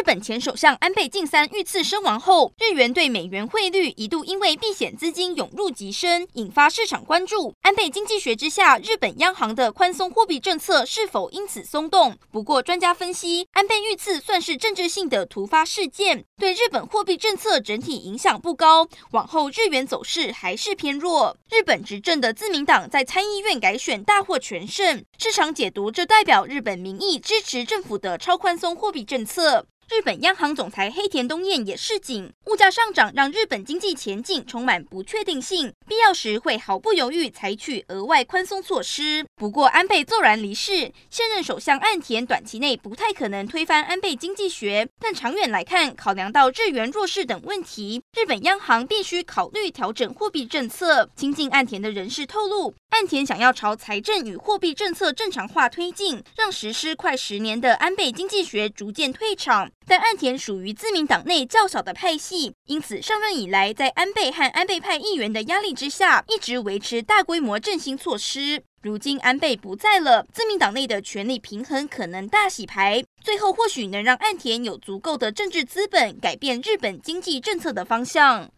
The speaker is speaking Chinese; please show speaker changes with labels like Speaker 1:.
Speaker 1: 日本前首相安倍晋三遇刺身亡后，日元对美元汇率一度因为避险资金涌入急升，引发市场关注。安倍经济学之下，日本央行的宽松货币政策是否因此松动？不过，专家分析，安倍遇刺算是政治性的突发事件，对日本货币政策整体影响不高。往后日元走势还是偏弱。日本执政的自民党在参议院改选大获全胜，市场解读这代表日本民意支持政府的超宽松货币政策。日本央行总裁黑田东彦也示警，物价上涨让日本经济前景充满不确定性，必要时会毫不犹豫采取额外宽松措施。不过，安倍骤然离世，现任首相岸田短期内不太可能推翻安倍经济学，但长远来看，考量到日元弱势等问题，日本央行必须考虑调整货币政策。亲近岸田的人士透露，岸田想要朝财政与货币政策正常化推进，让实施快十年的安倍经济学逐渐退场。但岸田属于自民党内较少的派系，因此上任以来，在安倍和安倍派议员的压力之下，一直维持大规模振兴措施。如今安倍不在了，自民党内的权力平衡可能大洗牌，最后或许能让岸田有足够的政治资本改变日本经济政策的方向。